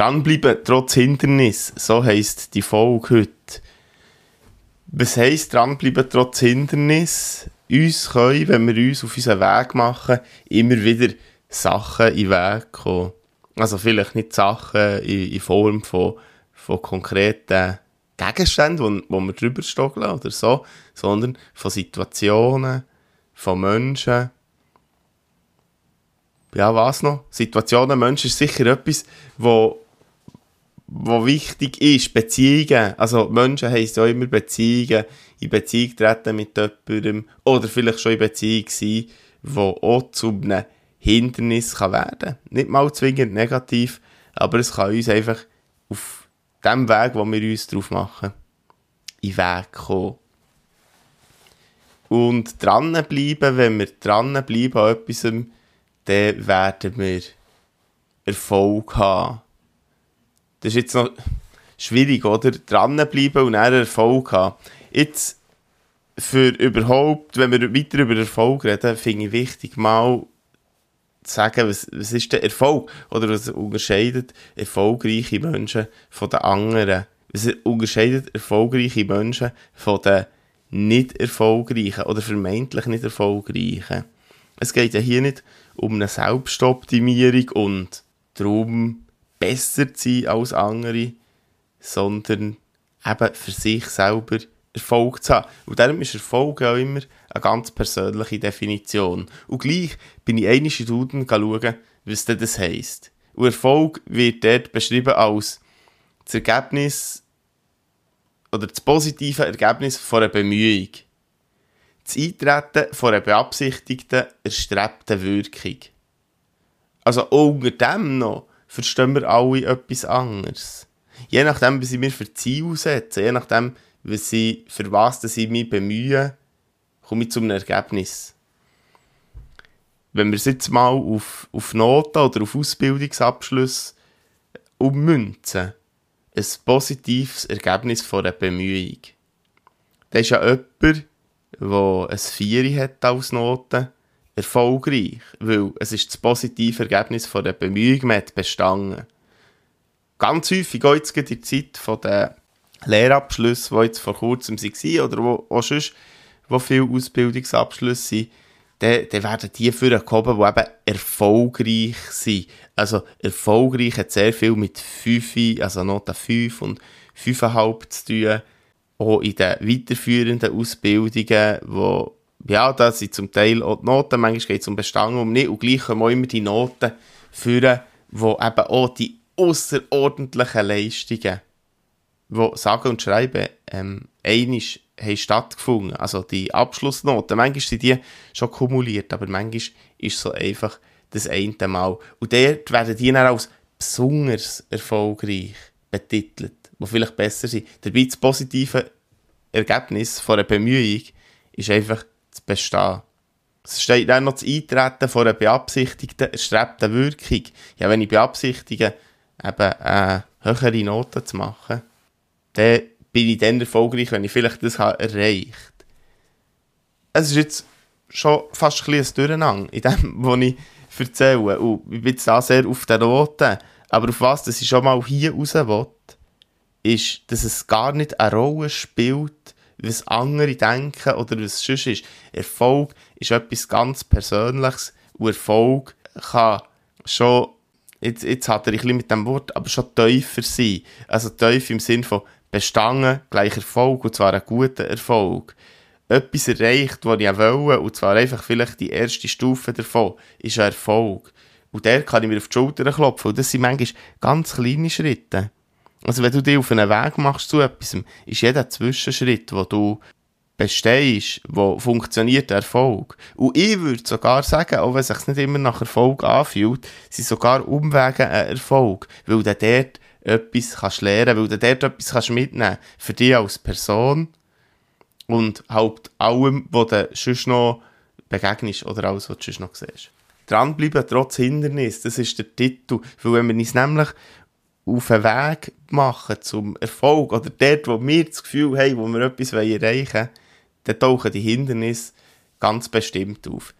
Dranbleiben trotz Hindernis, so heisst die Folge heute. Was heisst dranbleiben trotz Hindernis? Uns können, wenn wir uns auf unseren Weg machen, immer wieder Sachen in den Weg kommen. Also vielleicht nicht Sachen in, in Form von, von konkreten Gegenständen, wo, wo wir drüber stogeln oder so, sondern von Situationen, von Menschen. Ja, was noch? Situationen, Menschen ist sicher etwas, wo, wo wichtig ist. Beziehungen. Also Menschen heisst ja immer Beziehungen. In Beziehung treten mit jemandem. Oder vielleicht schon in Beziehung sein, wo auch zu einem Hindernis kann werden. Nicht mal zwingend negativ, aber es kann uns einfach auf dem Weg, wo wir uns drauf machen, in den Weg kommen. Und dranbleiben, wenn wir dranbleiben an etwas, dann werden wir Erfolg haben. Das ist jetzt noch schwierig, oder? Dranbleiben und dann Erfolg haben. Jetzt, für überhaupt, wenn wir weiter über Erfolg reden, finde ich wichtig, mal zu sagen, was, was ist der Erfolg? Oder was unterscheidet erfolgreiche Menschen von den anderen? Was unterscheidet erfolgreiche Menschen von den nicht erfolgreichen oder vermeintlich nicht erfolgreichen? Es geht ja hier nicht um eine Selbstoptimierung und darum, besser zu sein als andere, sondern eben für sich selber Erfolg zu haben. Und darum ist Erfolg auch immer eine ganz persönliche Definition. Und gleich bin ich einmal in Duden schauen, was das heisst. Und Erfolg wird dort beschrieben als das Ergebnis oder das positive Ergebnis von einer Bemühung. Das Eintreten von einer beabsichtigten, erstrebten Wirkung. Also unter dem noch verstehen wir alle etwas anderes. Je nachdem, was ich mir für Ziele setze, je nachdem, was ich, für was ich mich bemühe, komme ich zu einem Ergebnis. Wenn wir es jetzt mal auf, auf Noten oder auf Ausbildungsabschluss ummünzen, ein positives Ergebnis von einer Bemühung. Das ist ja jemand, der ein Vieri hat als Note, erfolgreich, weil es ist das positive Ergebnis von der Bemühung, man hat bestanden. Ganz häufig, auch jetzt in der Zeit von den Lehrabschlüssen, die jetzt vor kurzem waren, oder wo auch sonst, wo viele Ausbildungsabschlüsse sind, dann, dann werden die vorgehoben, die eben erfolgreich sind. Also erfolgreich hat sehr viel mit 5, also Note 5 und 5,5 zu tun. Auch in den weiterführenden Ausbildungen, wo, ja, da sind zum Teil auch die Noten, manchmal geht es um Bestand um nicht, und gleich kommen auch immer die Noten führen, wo eben auch die außerordentlichen Leistungen, die sagen und schreiben, ähm, einisch haben stattgefunden. Also die Abschlussnoten, manchmal sind die schon kumuliert, aber manchmal ist es so einfach das eine Mal. Und dort werden die dann als besonders erfolgreich betitelt, die vielleicht besser sind. Dabei das positive Ergebnis von einer Bemühung ist einfach zu bestehen. Es steht dann noch das Eintreten von einer beabsichtigten, erstrebten Wirkung. Ja, wenn ich beabsichtige, eben äh, höhere Noten zu machen, dann bin ich dann erfolgreich, wenn ich vielleicht das habe erreicht Es ist jetzt schon fast ein, ein Durcheinander in dem, was ich erzähle. Und ich bin jetzt da sehr auf den Noten. Aber auf was dass ich schon mal hier raus will, ist, dass es gar nicht eine Rolle spielt, was andere denken oder was sonst ist. Erfolg ist etwas ganz Persönliches und Erfolg kann schon, jetzt, jetzt hat er ein bisschen mit dem Wort, aber schon tiefer sein. Also tief im Sinn von bestanden, gleich Erfolg, und zwar einen guten Erfolg. Etwas erreicht, was ich wollte, und zwar einfach vielleicht die erste Stufe davon, ist ein Erfolg. Und der kann ich mir auf die Schulter klopfen. Und das sind manchmal ganz kleine Schritte. Also wenn du dich auf einen Weg machst zu etwas, ist jeder Zwischenschritt, den du bestehst, wo funktioniert der Erfolg. Und ich würde sogar sagen, auch wenn es sich nicht immer nach Erfolg anfühlt, sind sogar Umwege ein Erfolg, weil du dort etwas kannst lernen, weil du dort etwas kannst mitnehmen für dich als Person und halt allem, was du sonst noch begegnest oder alles, was du sonst noch siehst. Dranbleiben trotz Hindernis, das ist der Titel, weil wenn wir uns nämlich auf einen Weg machen zum Erfolg oder dort, wo wir das Gefühl haben, wo wir etwas erreichen wollen, dann tauchen die Hindernisse ganz bestimmt auf.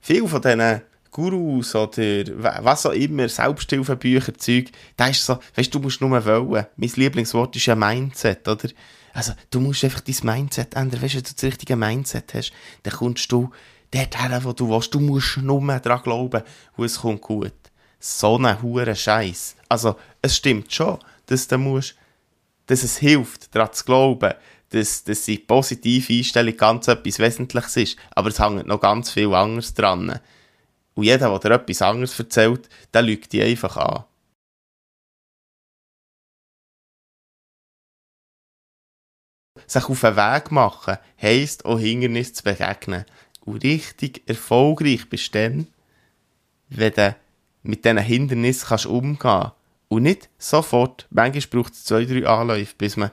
Viele von diesen Gurus oder was auch immer, Selbsthilfebücher, Zeug, da ist so, weißt du, du musst nur wollen. Mein Lieblingswort ist ja Mindset, oder? Also, du musst einfach dein Mindset ändern. Weißt du, wenn du das richtige Mindset hast, dann kommst du dort her, wo du willst. Du musst nur daran glauben und es kommt gut. So ein hoher Scheiß. Also, es stimmt schon, dass du musst, dass es hilft, daran zu glauben, dass, dass die positive Einstellung ganz etwas Wesentliches ist. Aber es hängt noch ganz viel anderes dran. Und jeder, der dir etwas anderes erzählt, der lügt dich einfach an. Sich auf den Weg machen, heisst auch Hindernissen zu begegnen. Und richtig erfolgreich bist du dann, wenn du mit diesen Hindernissen kannst umgehen. Und nicht sofort. Manchmal braucht es zwei, drei Anläufe, bis man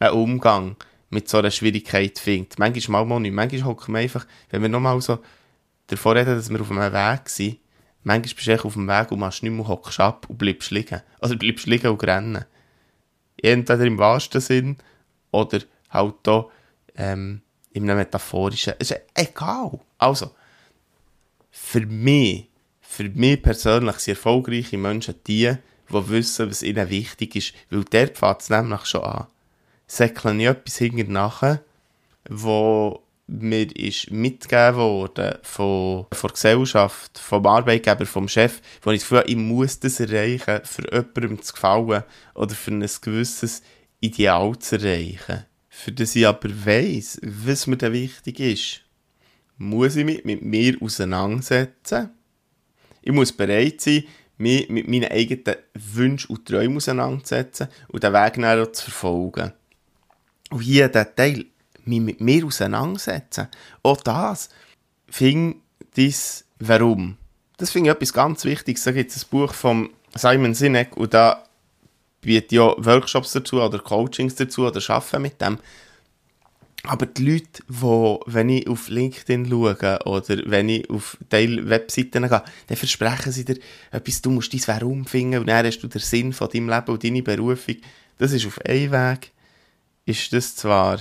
einen Umgang mit so einer Schwierigkeit findet. Manchmal mal nicht. Manchmal hocken wir einfach, wenn wir nochmal so davor reden, dass wir auf einem Weg sind, manchmal bist du auf dem Weg und machst nicht mehr, hockst ab und bleibst liegen. Also bleibst liegen und rennen. Entweder im wahrsten Sinn oder halt da ähm, in einem metaphorischen. Es ist egal. Also, für mich, für mich persönlich sind erfolgreiche Menschen die, die wissen, was ihnen wichtig ist. Weil der fängt es nämlich schon an. Säckeln nicht etwas hinterher nachher, wo mir ist mitgegeben worden von, von der Gesellschaft, vom Arbeitgeber, vom Chef, wo ich das Gefühl habe, ich muss das erreichen, für jemandem zu gefallen oder für ein gewisses Ideal zu erreichen. Für das ich aber weiss, was mir da wichtig ist, muss ich mich mit mir auseinandersetzen. Ich muss bereit sein, mich mit meinen eigenen Wünschen und Träumen auseinanderzusetzen und den Weg dann zu verfolgen. Und hier der Teil mich mit mir auseinandersetzen. Auch das fing dies Warum. Das finde ich etwas ganz Wichtiges. Da gibt es ein Buch von Simon Sinek und da bietet ja Workshops dazu oder Coachings dazu oder arbeiten mit dem. Aber die Leute, die, wenn ich auf LinkedIn schaue oder wenn ich auf Teil Webseiten gehe, dann versprechen sie dir etwas, du musst dein Warum finden und dann hast du den Sinn von deinem Leben und deine Berufung. Das ist auf einem Weg, ist das zwar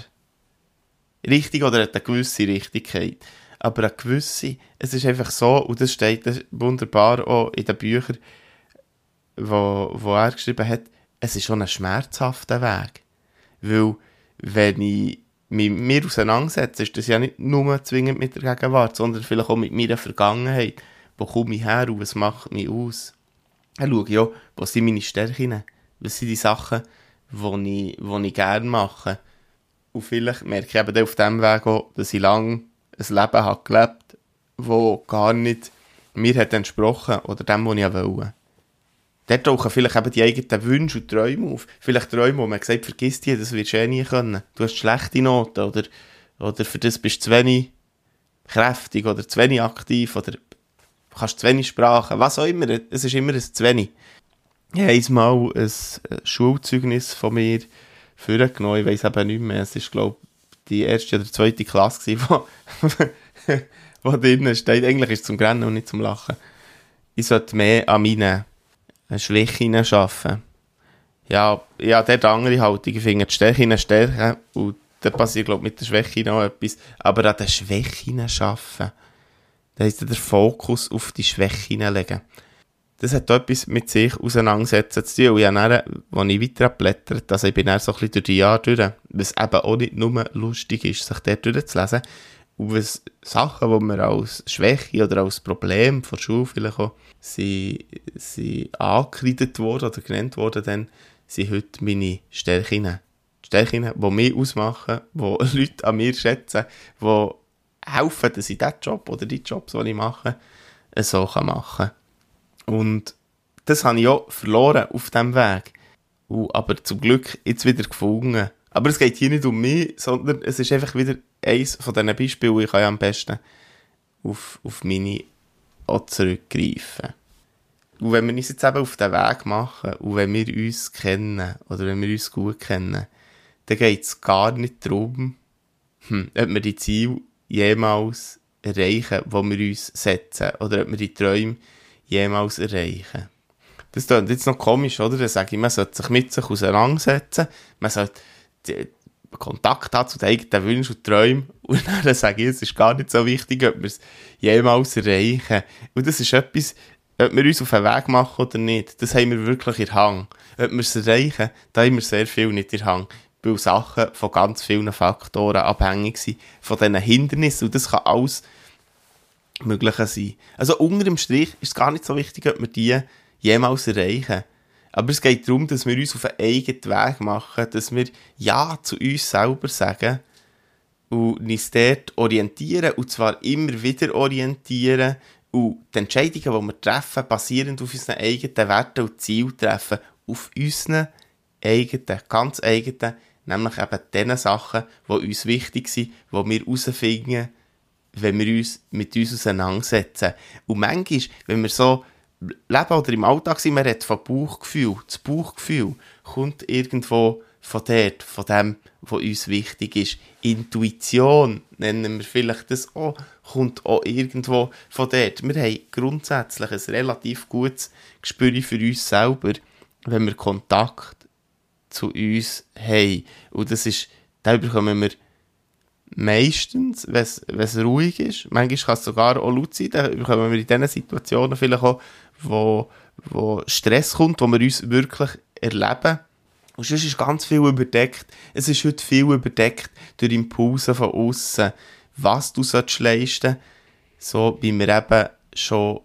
richtig oder hat eine gewisse Richtigkeit. Aber eine gewisse, es ist einfach so, und das steht wunderbar auch in den Büchern, wo, wo er geschrieben hat, es ist schon ein schmerzhafter Weg. Weil, wenn ich mit mir auseinandersetze, ist das ja nicht nur zwingend mit der Gegenwart, sondern vielleicht auch mit meiner Vergangenheit. Wo komme ich her und was macht mich aus? Dann schaue ich auch, was sind meine Stärken, was sind die Sachen, die ich, ich gerne mache und vielleicht merke ich eben auf diesem Weg auch, dass ich lange ein Leben habe gelebt das gar nicht mir hat entsprochen oder dem, was ich wollte. Dort tauchen vielleicht eben die eigenen Wünsche und Träume auf. Vielleicht Träume, wo man sagt, vergiss die, das wirst du eh nie können. Du hast schlechte Noten oder, oder für das bist du zu wenig kräftig oder zu wenig aktiv oder kannst zu wenig Sprachen, was auch immer. Es ist immer ein zu wenig. Ich habe einmal ein Schulzeugnis von mir vorgenommen. Ich weiß eben nicht mehr. Es war, glaube ich, die erste oder zweite Klasse, wo, wo drinnen steht. Eigentlich ist es zum Grennen und nicht zum Lachen. Ich sollte mehr an meinen Schwächen arbeiten. Ja, ja, dort andere Haltung. Ich finde die Stärken stärken und da passiert, glaube ich, mit der Schwäche noch etwas. Aber an den Schwächen arbeiten. Da ist der Fokus auf die Schwächen legen das hat etwas mit sich auseinandersetzen zu tun. Und ich habe dann, als ich weiter blättert, also ich bin dann so ein bisschen durch die Jahre durch, was eben auch nicht nur lustig ist, sich dort durchzulesen. Und was Sachen, die mir als Schwäche oder als Problem von der Schule vielleicht auch sind, sind angekreidet worden oder genannt worden, dann sind heute meine Stärken. Stärken, die mich ausmachen, die Leute an mir schätzen, die helfen, dass ich diesen Job oder die Jobs, die ich mache, so machen kann. Und das habe ich auch verloren auf diesem Weg. Und, aber zum Glück jetzt wieder gefunden. Aber es geht hier nicht um mich, sondern es ist einfach wieder eins von diesen Beispielen, ich kann ja am besten auf, auf meine auch zurückgreifen. Und wenn wir uns jetzt eben auf den Weg machen und wenn wir uns kennen oder wenn wir uns gut kennen, dann geht es gar nicht darum, hm, ob wir die Ziele jemals erreichen, die wir uns setzen, oder ob wir die Träume jemals erreichen. Das klingt jetzt noch komisch, oder? Dann sage ich, man sollte sich mit sich auseinandersetzen, man sollte Kontakt haben zu den eigenen Wünschen und Träumen und dann sage ich, es ist gar nicht so wichtig, ob wir es jemals erreichen. Und das ist etwas, ob wir uns auf den Weg machen oder nicht, das haben wir wirklich in Hang. Ob wir es erreichen, da haben wir sehr viel nicht in Hang. Weil Sachen von ganz vielen Faktoren abhängig sind, von diesen Hindernissen. Und das kann alles Mögliche sein. Also unter dem Strich ist es gar nicht so wichtig, ob wir die jemals erreichen. Aber es geht darum, dass wir uns auf einen eigenen Weg machen, dass wir Ja zu uns selber sagen und uns dort orientieren, und zwar immer wieder orientieren und die Entscheidungen, die wir treffen, basierend auf unseren eigenen Werten und Zielen treffen, auf unseren eigenen, ganz eigenen, nämlich eben den Sachen, die uns wichtig sind, die wir herausfinden, wenn wir uns mit uns auseinandersetzen. Und manchmal, wenn wir so leben oder im Alltag sind, man redet von Bauchgefühl. Das Bauchgefühl kommt irgendwo von dort, von dem, was uns wichtig ist. Intuition, nennen wir vielleicht das auch, kommt auch irgendwo von dort. Wir haben grundsätzlich ein relativ gutes Gespür für uns selber, wenn wir Kontakt zu uns haben. Und das ist, da bekommen wir meistens, wenn es ruhig ist, manchmal kann es sogar auch laut sein, dann bekommen wir in diesen Situationen vielleicht auch, wo, wo Stress kommt, wo wir uns wirklich erleben. Und sonst ist ganz viel überdeckt. Es ist heute viel überdeckt durch Impulse von außen, was du sollst leisten So wie wir eben schon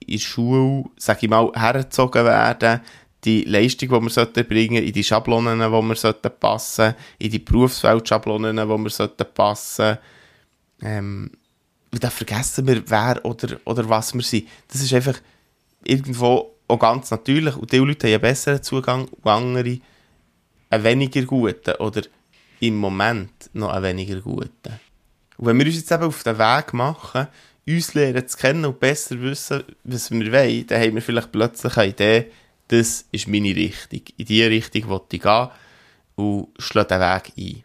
in der Schule, sag ich mal, hergezogen werden, die Leistung, die wir sollten in die Schablonen, die wir sollten passen in die Berufswelt-Schablonen, die wir sollten passen ähm, dann vergessen wir, wer oder, oder was wir sind. Das ist einfach irgendwo auch ganz natürlich und die Leute haben einen besseren Zugang und andere einen weniger guten oder im Moment noch einen weniger guten. Und wenn wir uns jetzt eben auf den Weg machen, uns lernen zu kennen und besser wissen, was wir wollen, dann haben wir vielleicht plötzlich eine Idee, das ist meine Richtung. In diese Richtung will ich gehen und schlage den Weg ein.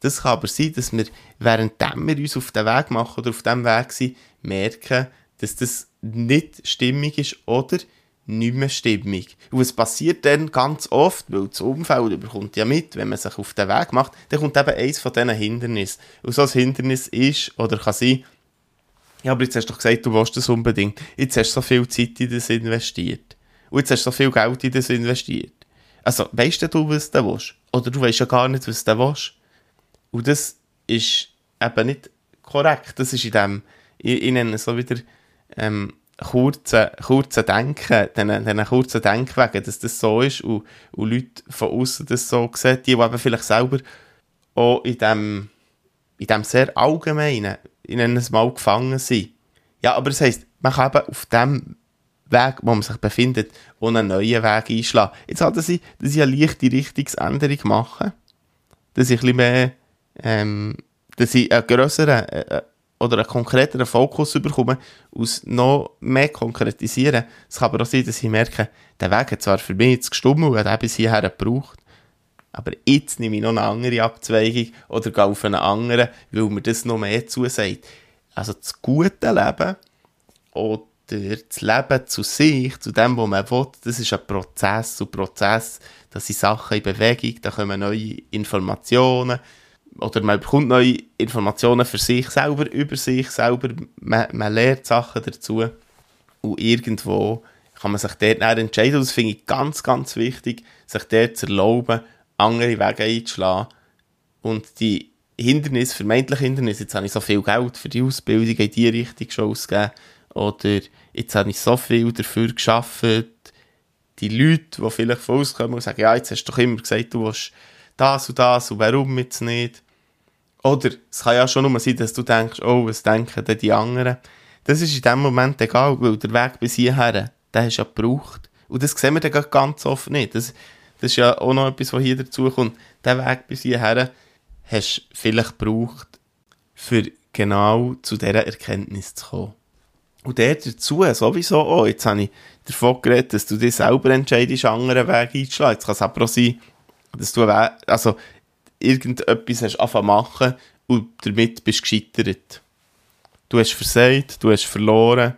Das kann aber sein, dass wir, währenddem wir uns auf den Weg machen oder auf dem Weg sind, merken, dass das nicht stimmig ist oder nicht mehr stimmig. Und es passiert dann ganz oft, weil das Umfeld bekommt ja mit, wenn man sich auf den Weg macht, dann kommt eben eins von diesen Hindernissen. Und so ein Hindernis ist oder kann sein, ja, aber jetzt hast du doch gesagt, du willst das unbedingt. Jetzt hast du so viel Zeit in das investiert. Und jetzt hast du so viel Geld in das investiert. Also, weißt du, was du willst? Oder du weißt ja gar nicht, was du willst. Und das ist eben nicht korrekt. Das ist in dem, ich, ich nenne es so wieder, ähm, kurzen, kurzen Denken, diesen, diesen kurzen Denkwegen, dass das so ist und, und Leute von außen das so sehen, die, eben vielleicht selber auch in dem, in dem sehr allgemeinen, in einem Mal gefangen sind. Ja, aber das heisst, man kann eben auf dem Weg, wo man sich befindet, auch einen neuen Weg einschlagen. Jetzt hat sie, dass ich eine leichte Richtungsänderung mache, dass ich ein bisschen mehr, ähm, dass ich einen grösseren, äh, oder einen konkreteren Fokus bekommen, aus noch mehr konkretisieren. Es kann aber auch sein, dass ich merke, der Weg hat zwar für mich jetzt gestummt und hat bis hierher gebraucht, aber jetzt nehme ich noch eine andere Abzweigung oder gehe auf einen anderen, weil mir das noch mehr zusagt. Also das gute Leben oder das Leben zu sich, zu dem, was man will, das ist ein Prozess. Und Prozess, das sind Sachen in Bewegung, da kommen neue Informationen, oder man bekommt neue Informationen für sich selber, über sich selber, man, man lernt Sachen dazu. Und irgendwo kann man sich dort entscheiden. Das finde ich ganz, ganz wichtig, sich dort zu erlauben, andere Wege einzuschlagen. Und die Hindernisse, vermeintliche Hindernisse, jetzt habe ich so viel Geld für die Ausbildung in die Richtung schon ausgegeben. Oder jetzt habe ich so viel dafür geschafft, die Leute, die vielleicht von uns kommen und sagen, ja, jetzt hast du doch immer gesagt, du willst das und das und warum jetzt nicht? Oder es kann ja schon nur sein, dass du denkst, oh, was denken denn die anderen? Das ist in dem Moment egal, weil der Weg bis hierher, der hast du ja gebraucht. Und das sehen wir dann ganz oft nicht. Das, das ist ja auch noch etwas, was hier dazu kommt. den Weg bis hierher hast du vielleicht gebraucht, für genau zu dieser Erkenntnis zu kommen. Und der dazu sowieso auch. Jetzt habe ich davon geredet, dass du dir selber entscheidest, einen anderen Weg einzuschlagen. Jetzt kann es aber auch sein, dass du also irgendetwas hast angefangen machen und damit bist du gescheitert. Du hast versagt, du hast verloren.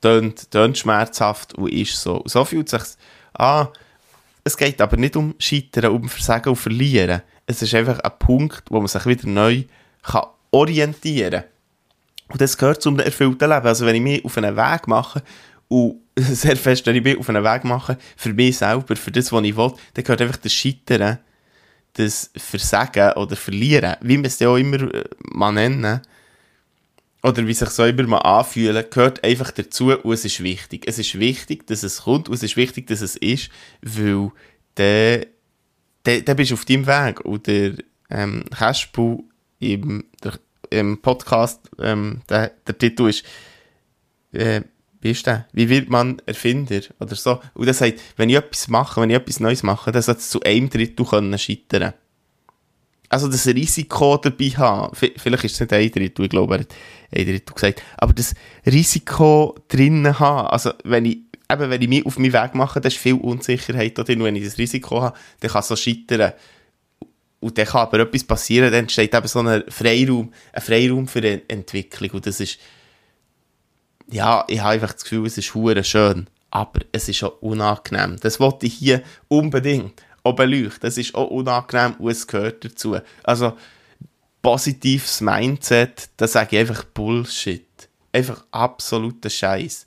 Tönt, tönt schmerzhaft und ist so. Und so fühlt sich an. Es geht aber nicht um Scheitern, um Versagen und Verlieren. Es ist einfach ein Punkt, wo man sich wieder neu kann orientieren kann. Und das gehört zum erfüllten Leben. Also wenn ich mich auf einen Weg mache und sehr fest, wenn ich mich auf einen Weg mache, für mich selber, für das, was ich will, dann gehört einfach das Scheitern, das Versagen oder Verlieren, wie man es ja auch immer äh, mal nennen, oder wie sich so immer mal anfühlen, gehört einfach dazu und es ist wichtig. Es ist wichtig, dass es kommt und es ist wichtig, dass es ist, weil dann, dann, dann bist auf deinem Weg. Und der ähm, im, der, im Podcast, ähm, der, der Titel ist, äh, wie ist der? Wie wird man Erfinder? Oder so. Und er sagt, wenn ich etwas mache, wenn ich etwas Neues mache, dann sollte es zu einem Drittel können scheitern also das Risiko dabei haben, vielleicht ist es nicht ein Drittel, ich glaube, er hat ein Drittel gesagt, aber das Risiko drinnen haben, also wenn ich, eben wenn ich mich auf meinen Weg mache, dann ist viel Unsicherheit drin, und wenn ich das Risiko habe, dann kann es so scheitern. Und dann kann aber etwas passieren, dann entsteht eben so ein Freiraum, ein Freiraum für eine Entwicklung und das ist, ja, ich habe einfach das Gefühl, es ist hure schön, aber es ist auch unangenehm. Das wollte ich hier unbedingt auch beleuchten. Das ist auch unangenehm und es gehört dazu. Also, positives Mindset, da sage ich einfach Bullshit. Einfach absoluter Scheiß.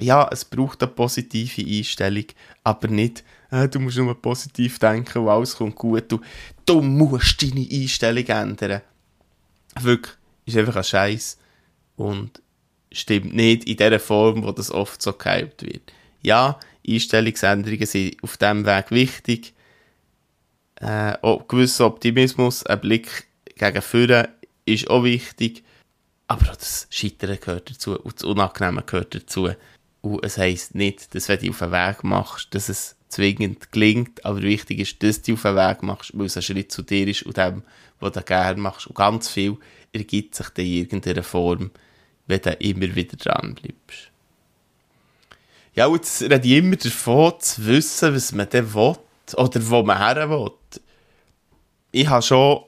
Ja, es braucht eine positive Einstellung, aber nicht, äh, du musst nur positiv denken und alles kommt gut. Du, du musst deine Einstellung ändern. Wirklich, ist einfach ein Scheiß und stimmt nicht in der Form, wo das oft so gehypt wird. Ja, Einstellungsänderungen sind auf diesem Weg wichtig, äh, gewisser Optimismus, ein Blick gegen vorne ist auch wichtig. Aber auch das Scheitern gehört dazu und das Unangenehme gehört dazu. Und es heisst nicht, dass wenn du auf den Weg machst, dass es zwingend gelingt, aber wichtig ist, dass du auf den Weg machst, weil es ein Schritt zu dir ist und dem, was du gerne machst. Und ganz viel ergibt sich dann in irgendeiner Form, wenn du immer wieder dran bleibst. Ja, und jetzt rede ich immer davon, zu wissen, was man dann will oder wo man her will. Ich habe schon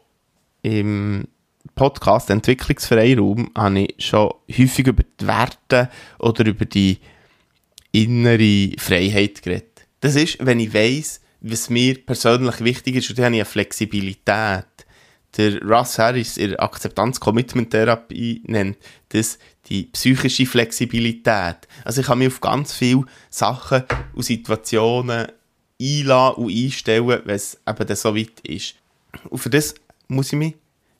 im Podcast Entwicklungsfreiraum habe ich schon häufig über die Werte oder über die innere Freiheit geredet. Das ist, wenn ich weiss, was mir persönlich wichtig ist, und dann habe ich eine Flexibilität. Der Russ Harris in der Akzeptanz-Commitment-Therapie nennt das die psychische Flexibilität. Also ich kann mich auf ganz viele Sachen und Situationen einladen und einstellen, wenn es eben so weit ist. Und für das muss ich mich,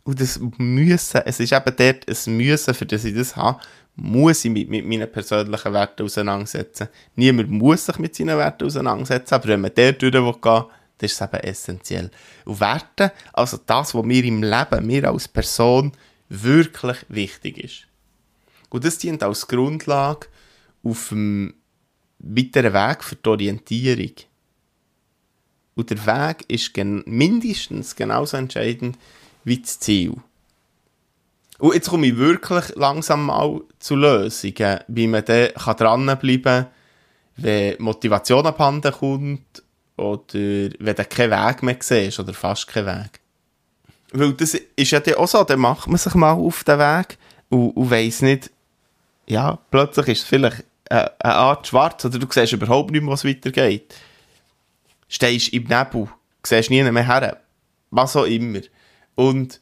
und das müssen, es ist eben dort ein Müssen, für das ich das habe, muss ich mich mit meinen persönlichen Werten auseinandersetzen. Niemand muss sich mit seinen Werten auseinandersetzen, aber wenn man dort durch will dann ist es eben essentiell. Und Werte, also das, was mir im Leben, mir als Person wirklich wichtig ist. Und das dient als Grundlage auf dem weiteren Weg für die Orientierung. Und der Weg ist gen mindestens genauso entscheidend wie das Ziel. Und jetzt komme ich wirklich langsam mal zu Lösungen, wie man dann dranbleiben kann, wenn Motivation abhanden kommt oder wenn du keinen Weg mehr siehst oder fast keinen Weg. Weil das ist ja auch so, dann macht man sich mal auf den Weg und, und weiss nicht, ja, plötzlich ist es vielleicht eine, eine Art schwarz oder du siehst überhaupt nicht mehr, was weitergeht stehst im Nebel, siehst nie mehr her. Was auch immer. Und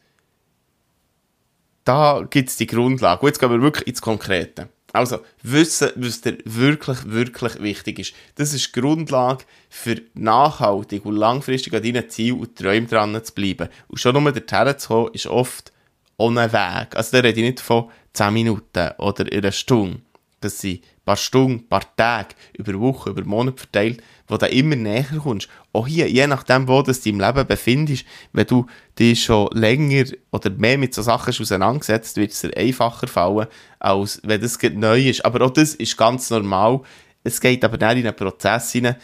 da gibt es die Grundlage. Jetzt gehen wir wirklich ins Konkrete. Also, wissen, was dir wirklich, wirklich wichtig ist. Das ist die Grundlage für nachhaltig und langfristig an deinen Zielen und Träumen dran zu bleiben. Und schon nur dorthin zu kommen, ist oft ohne Weg. Also, da rede ich nicht von 10 Minuten oder einer Stunde. Das sind ein paar Stunden, ein paar Tage, über Wochen, über Monate verteilt, wo du immer näher kommst. Auch hier, je nachdem, wo du dich im Leben befindest, wenn du dich schon länger oder mehr mit so Sachen auseinandergesetzt, wird es dir einfacher fallen, als wenn das neu ist. Aber auch das ist ganz normal. Es geht aber nicht in einen Prozess hinein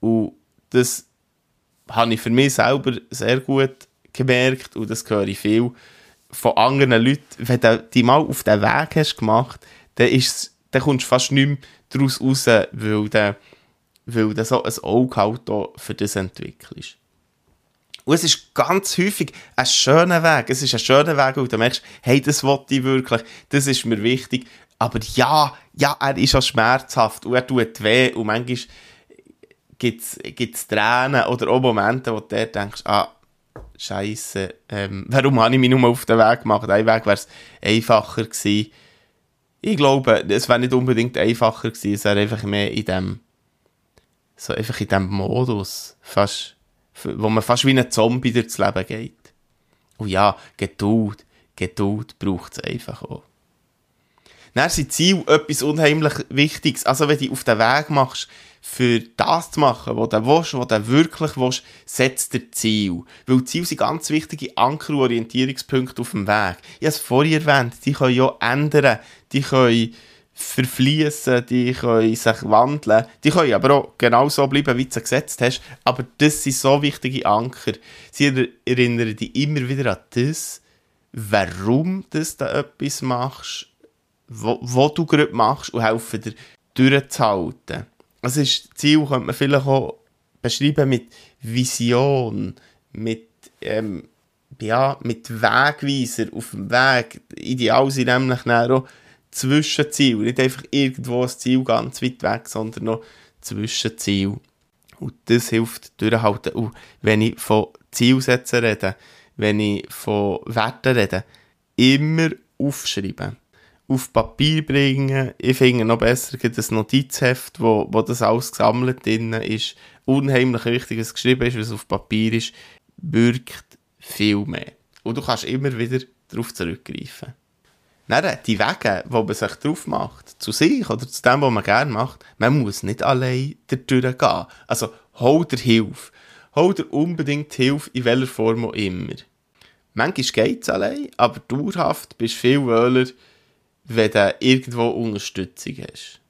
und das habe ich für mich selber sehr gut gemerkt und das höre ich viel von anderen Leuten, wenn du die mal auf den Weg hast gemacht, dann, ist, dann kommst du fast nicht mehr daraus raus, weil du, weil du so ein Auge halt für das entwickelst. Und es ist ganz häufig ein schöner Weg. Es ist ein schöner Weg, und du merkst, hey, das wollte ich wirklich, das ist mir wichtig. Aber ja, ja, er ist auch schmerzhaft und er tut weh und manchmal gibt es Tränen oder auch Momente, wo du denkst, ah, Scheiße, ähm, warum habe ich mich nur auf den Weg gemacht? Ein Weg wäre es einfacher gewesen. Ich glaube, es wäre nicht unbedingt einfacher gewesen, es wäre einfach mehr in dem, so einfach in dem Modus, fast, wo man fast wie ein Zombie durchs Leben geht. Und ja, Geduld, Geduld braucht es einfach auch. Dann sind Ziel etwas unheimlich Wichtiges. Also wenn du auf den Weg machst, für das zu machen, was du willst, was du wirklich willst, setzt dir Ziel. Weil Ziele sind ganz wichtige Anker- und Orientierungspunkte auf dem Weg. Ich habe es vorhin erwähnt, die können ja ändern, die können verfließen, die können sich wandeln, die können aber auch genau so bleiben, wie du sie gesetzt hast. Aber das sind so wichtige Anker. Sie erinnern dich immer wieder an das, warum du da etwas machst, was du gerade machst und helfen dir durchzuhalten das ist Ziel, könnte man vielleicht auch beschreiben mit Vision, mit, ähm, ja, mit Wegweiser auf dem Weg. Ideal sind nämlich auch Zwischenziele. Nicht einfach irgendwo ein Ziel ganz weit weg, sondern noch Zwischenziel. Und das hilft durchhalten. Und wenn ich von Zielsetzen rede, wenn ich von Werten rede, immer aufschreiben auf Papier bringen. Ich finde noch besser das Notizheft, wo, wo das alles gesammelt drin ist. Unheimlich wichtig, was geschrieben ist, was auf Papier ist, wirkt viel mehr. Und du kannst immer wieder darauf zurückgreifen. Dann, die Wege, wo man sich drauf macht, zu sich oder zu dem, was man gerne macht, man muss nicht allein dadurch gehen. Also, hol dir Hilfe. Hol dir unbedingt Hilfe, in welcher Form auch immer. Manchmal geht es allein, aber dauerhaft bist du viel wohler, wenn du irgendwo Unterstützung hast.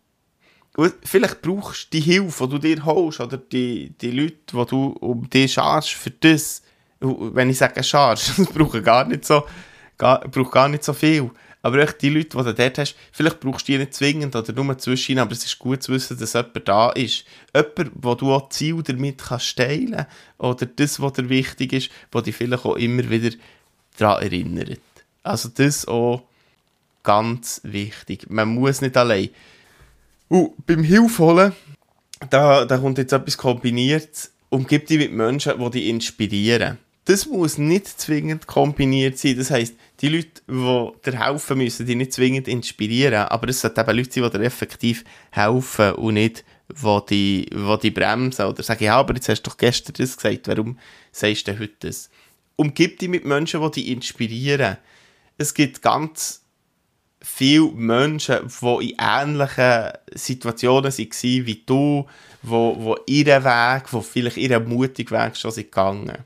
Und vielleicht brauchst du die Hilfe, die du dir holst, oder die, die Leute, die du um dich scharst für das. Wenn ich sage scharst, das braucht gar nicht so, gar, gar nicht so viel. Aber echt die Leute, die du dort hast, vielleicht brauchst du die nicht zwingend oder nur zwischen, aber es ist gut zu wissen, dass jemand da ist. Jemand, wo du auch Ziel damit kannst teilen oder das, was dir wichtig ist, was dich vielleicht auch immer wieder daran erinnert. Also das auch ganz wichtig. Man muss nicht allein. Und beim Hilfe da, da kommt jetzt etwas kombiniert. Umgib dich mit Menschen, die dich inspirieren. Das muss nicht zwingend kombiniert sein. Das heisst, die Leute, die dir helfen müssen, die nicht zwingend inspirieren. Aber es sollten eben Leute sein, die dir effektiv helfen und nicht, die die, die die bremsen oder sagen, ja, aber jetzt hast du doch gestern das gesagt, warum sagst du heute das? Umgib dich mit Menschen, die dich inspirieren. Es gibt ganz viele Menschen, die in ähnlichen Situationen waren wie du, wo, wo ihren Weg, wo vielleicht ihren mutigen Weg schon sind gegangen.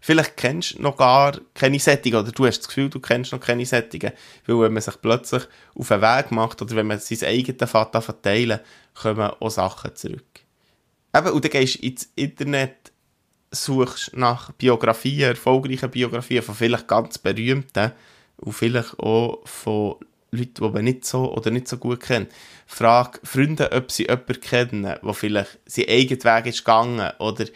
Vielleicht kennst du noch gar keine Sättigen oder du hast das Gefühl, du kennst noch keine Sättigen, weil wenn man sich plötzlich auf einen Weg macht oder wenn man sein eigenes Vater verteilen, kommen auch Sachen zurück. Eben, und dann gehst du ins Internet, suchst nach Biografien, erfolgreichen Biografien von vielleicht ganz berühmten und vielleicht auch von Leute, die man nicht so oder nicht so gut kennt. Frag Freunde, ob sie jemanden kennen, der vielleicht seinen eigenen Weg ist gegangen oder,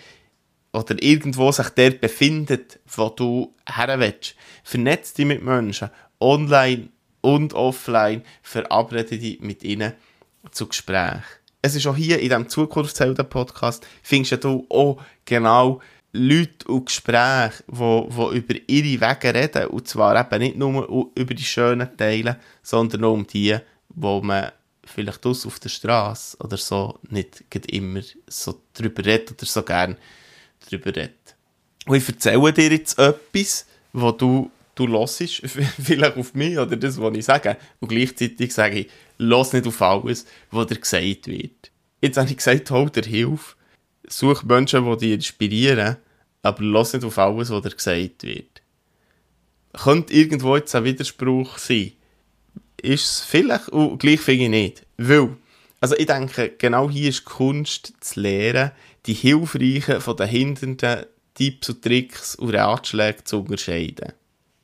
oder irgendwo sich dort befindet, wo du her willst. Vernetz dich mit Menschen, online und offline, verabrede dich mit ihnen zu Gespräch. Es ist auch hier in diesem Zukunftshelden-Podcast, findest du auch genau Leute und Gespräche, die, die über ihre Wege reden. Und zwar eben nicht nur über die schönen Teile, sondern auch um die, wo man vielleicht aus auf der Straße oder so nicht immer so drüber redet oder so gern drüber redet. Und ich erzähle dir jetzt etwas, wo du, du hörst, vielleicht auf mich oder das, was ich sage. Und gleichzeitig sage ich, los nicht auf alles, was dir gesagt wird. Jetzt habe ich gesagt, hol dir Hilfe. Such Menschen, die dich inspirieren, aber los nicht auf alles, was dir gesagt wird. Könnte irgendwo jetzt ein Widerspruch sein? Ist es vielleicht, und gleich finde ich nicht. Weil, Also ich denke, genau hier ist Kunst zu lernen, die hilfreichen von den hindernden Tipps und Tricks und Ratschlägen zu unterscheiden.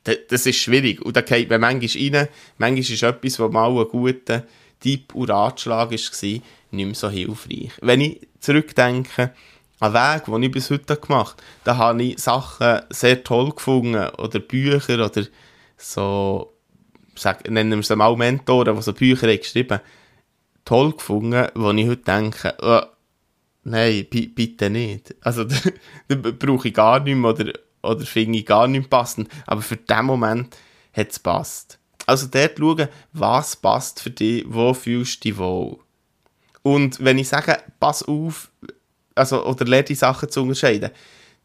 Das ist schwierig. Und da geht man manchmal rein. Manchmal ist etwas, was mal ein guter Tipp und Ratschlag war, nicht mehr so hilfreich. Wenn ich zurückdenke den Weg, den ich bis heute gemacht habe, da habe ich Sachen sehr toll gefunden. Oder Bücher oder so, sag, nennen wir es mal Mentoren, die so Bücher haben geschrieben toll gefunden, wo ich heute denke, oh, nein, bitte nicht. Also, da brauche ich gar nicht mehr oder, oder finde ich gar nicht passend. Aber für den Moment hat es passt. Also dort schauen, was passt für dich, wo fühlst du dich wohl. Und wenn ich sage, pass auf, also, oder lerne die Sachen zu unterscheiden,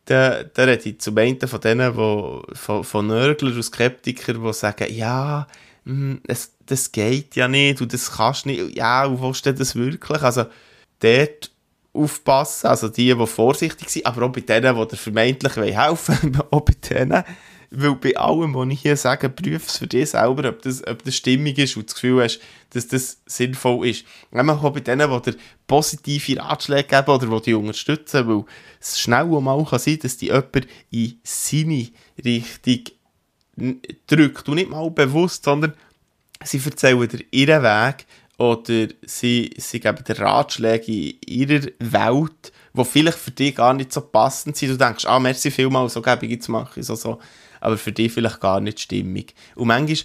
dann, dann rede ich zum einen von denen, wo, von, von Nörgler und Skeptikern, die sagen, ja, es, hm, das geht ja nicht und das kannst nicht, ja, und wo steht das wirklich? Also, dort aufpassen, also die, die vorsichtig sind, aber auch bei denen, die dir vermeintlich helfen wollen, auch bei denen, weil bei allem, was ich hier sage, prüf es für dich selber, ob das, ob das stimmig ist und das Gefühl hast, dass das sinnvoll ist. Nämlich auch bei denen, die dir positive Ratschläge geben oder die dich unterstützen, weil es schnell mal kann sein dass die jemand in seine Richtung drückt und nicht mal bewusst, sondern sie erzählen dir ihren Weg oder sie, sie geben dir Ratschläge in ihrer Welt, die vielleicht für dich gar nicht so passend sind. Du denkst, ah, merci vielmal, so gebe ich jetzt mache ich so, so. Aber für dich vielleicht gar nicht stimmig. Und manchmal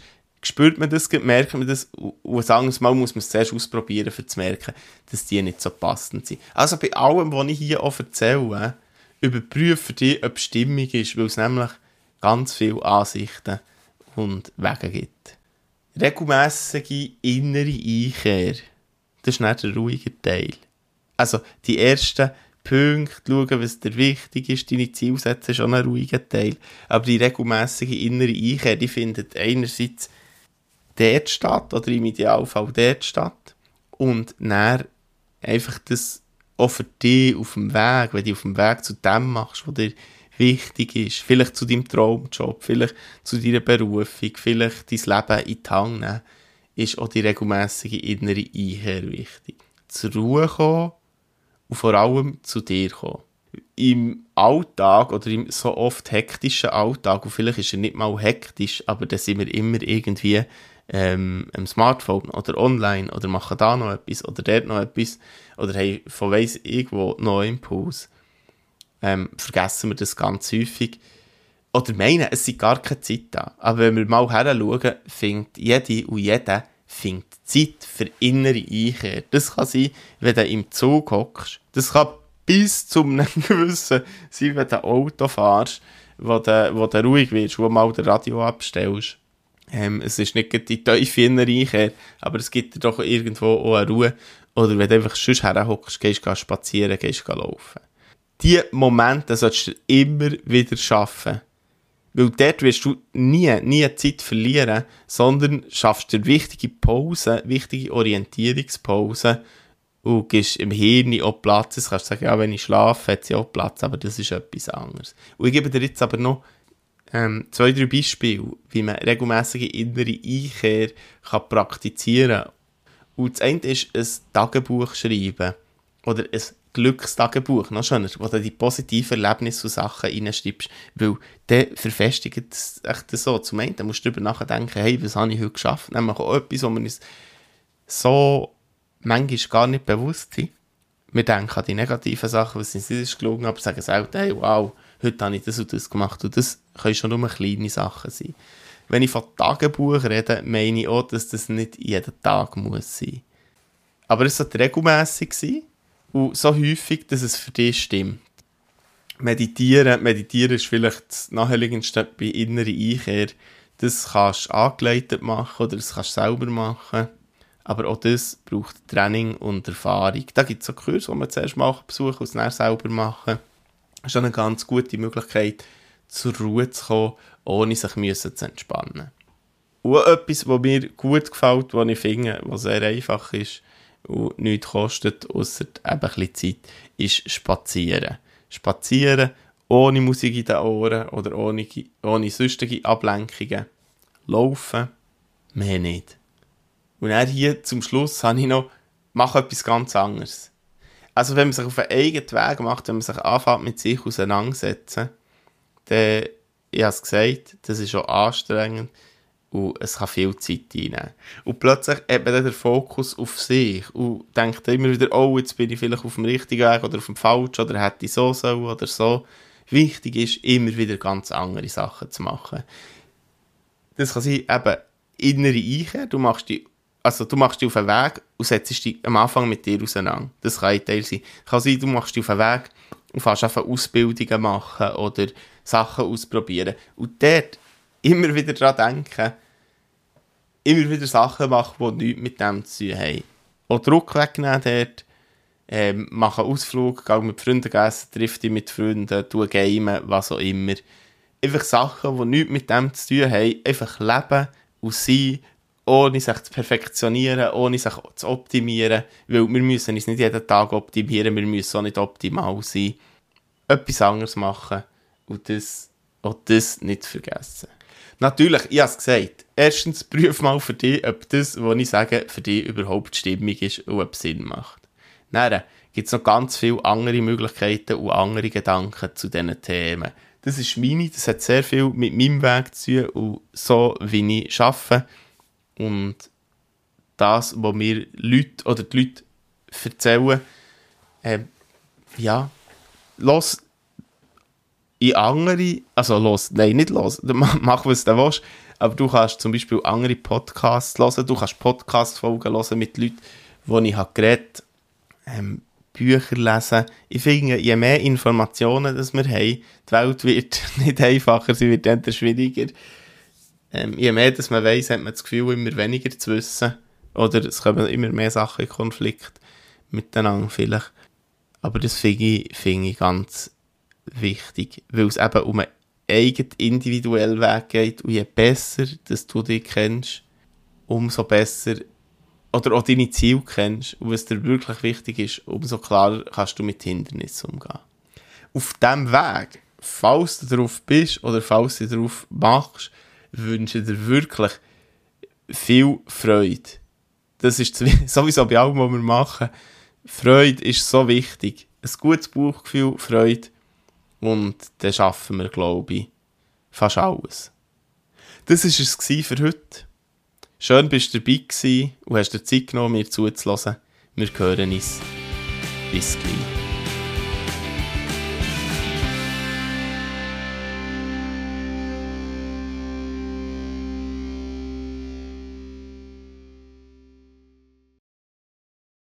spürt man das, merkt man das und ein anderes Mal muss man es zuerst ausprobieren, um zu merken, dass die nicht so passend sind. Also bei allem, was ich hier auch erzähle, überprüfe für dich, ob es stimmig ist, weil es nämlich ganz viele Ansichten und Wege gibt. Regelmässige innere Einkehr, das ist nicht der ruhige Teil. Also die ersten Punkte, schauen, was dir wichtig ist, deine Ziele setzen, ist schon ein ruhiger Teil. Aber die regelmäßige innere Einkehr, die findet einerseits dort statt, oder im Idealfall dort statt. Und dann einfach das auch für dich auf dem Weg, wenn du auf dem Weg zu dem machst, was dir wichtig ist, vielleicht zu deinem Traumjob, vielleicht zu deiner Berufung, vielleicht dein Leben in die Hand nehmen, ist auch die regelmäßige innere Einkehr wichtig. Zur Ruhe kommen und vor allem zu dir kommen. Im Alltag oder im so oft hektischen Alltag, und vielleicht ist er nicht mal hektisch, aber da sind wir immer irgendwie ähm, am Smartphone oder online oder machen da noch etwas oder dort noch etwas oder haben von weiss irgendwo noch Impuls ähm, vergessen wir das ganz häufig. Oder meinen, es sind gar keine Zeit da. Aber wenn wir mal her schauen, findet jede und jeder findet Zeit für innere Einkehr. Das kann sein, wenn du im Zug hockst. Das kann bis zu einem gewissen sein, wenn du Auto fährst, wo du, wo du ruhig wirst, wo du mal das Radio abstellst. Ähm, es ist nicht die tiefe innere Einkehr, aber es gibt dir doch irgendwo auch eine Ruhe. Oder wenn du einfach sonst herhockst, gehst du spazieren, gehst laufen diese Momente solltest du immer wieder schaffen. Weil dort wirst du nie, nie Zeit verlieren, sondern schaffst dir wichtige Pausen, wichtige Orientierungspausen und gibst im Hirn auch Platz. Du kannst sagen, ja, wenn ich schlafe, hat sie auch Platz, aber das ist etwas anderes. Und ich gebe dir jetzt aber noch ähm, zwei, drei Beispiele, wie man regelmäßige innere Einkehr kann praktizieren kann. Und das eine ist ein Tagebuch schreiben oder ein Glückstagebuch, noch schöner, wo du die positiven Erlebnisse und Sachen reinschreibst, weil dann verfestigt es echt so. Zum einen musst du darüber nachdenken, hey, was habe ich heute geschafft? Nämlich auch etwas, wo man uns so manchmal gar nicht bewusst sind. Wir denken an die negativen Sachen, was uns ist gelungen, aber sagen selten, hey, wow, heute habe ich das und das gemacht. Und das können schon nur kleine Sachen sein. Wenn ich von Tagebuch rede, meine ich auch, dass das nicht jeden Tag muss sein. Aber es sollte regelmässig sein und so häufig, dass es für dich stimmt. Meditieren, meditieren ist vielleicht das naheliegendste bei innere Einkehr. Das kannst du angeleitet machen oder das kannst du selber machen. Aber auch das braucht Training und Erfahrung. Da gibt es auch Kurse, die man zuerst mal besuchen und es dann selber machen. Das ist eine ganz gute Möglichkeit, zur Ruhe zu kommen, ohne sich müssen zu entspannen. Und etwas, was mir gut gefällt, was ich finde, was sehr einfach ist, und nichts kostet, außer eben ein bisschen Zeit, ist Spazieren. Spazieren ohne Musik in den Ohren oder ohne, ohne sonstige Ablenkungen. Laufen, mehr nicht. Und dann hier zum Schluss habe ich noch mach etwas ganz anderes. Also wenn man sich auf einen eigenen Weg macht, wenn man sich anfängt mit sich auseinandersetzen, dann, ich habe es gesagt, das ist auch anstrengend und es kann viel Zeit einnehmen. Und plötzlich hat man dann den Fokus auf sich und denkt immer wieder, oh, jetzt bin ich vielleicht auf dem richtigen Weg oder auf dem falschen oder hätte ich so so oder so. Wichtig ist, immer wieder ganz andere Sachen zu machen. Das kann sein, eben innere Einkehr, du machst die also du machst dich auf einen Weg und setzt dich am Anfang mit dir auseinander. Das kann ein Teil sein. Kann sein, du machst dich auf einen Weg und fährst einfach Ausbildungen machen oder Sachen ausprobieren. Und dort immer wieder daran denken, immer wieder Sachen machen, die nichts mit dem zu tun haben. Auch Druck wegnehmen dort, ähm, mach einen Ausflug, geh mit Freunden essen, triff dich mit Freunden, tu gamen, was auch immer. Einfach Sachen, die nichts mit dem zu tun haben, einfach leben und sein ohne sich zu perfektionieren, ohne sich zu optimieren, weil wir müssen uns nicht jeden Tag optimieren, wir müssen auch nicht optimal sein. Etwas anderes machen und das, auch das nicht vergessen. Natürlich, ich habe es gesagt, erstens prüf mal für dich, ob das, was ich sage, für dich überhaupt stimmig ist und ob Sinn macht. Dann gibt es noch ganz viele andere Möglichkeiten und andere Gedanken zu diesen Themen. Das ist meine, das hat sehr viel mit meinem Weg zu tun und so, wie ich arbeite und das, was mir Leute oder die Leute erzählen, äh, ja, los in andere, also los, nein, nicht los, mach was du willst, aber du kannst zum Beispiel andere Podcasts hören, du kannst Podcast-Folgen hören mit Leuten, die ich habe geredet ähm, Bücher lesen. Ich finde, je mehr Informationen das wir haben, die Welt wird nicht einfacher, sie wird eher schwieriger. Ähm, je mehr dass man weiß, hat man das Gefühl, immer weniger zu wissen. Oder es kommen immer mehr Sachen in Konflikt miteinander vielleicht. Aber das finde ich, find ich ganz wichtig, weil es eben um einen eigenen individuellen Weg geht und je besser dass du dich kennst, umso besser oder auch deine Ziele kennst und was dir wirklich wichtig ist, umso klarer kannst du mit Hindernissen umgehen. Auf diesem Weg, falls du darauf bist oder falls du darauf machst, wünsche dir wirklich viel Freude. Das ist sowieso bei allem, was wir machen. Freude ist so wichtig. Ein gutes Bauchgefühl, Freude. Und dann schaffen wir, glaube ich, fast alles. Das war es für heute. Schön, bist du dabei gewesen und hast dir Zeit genommen, mir zuzulassen. Wir hören uns. Bis gleich.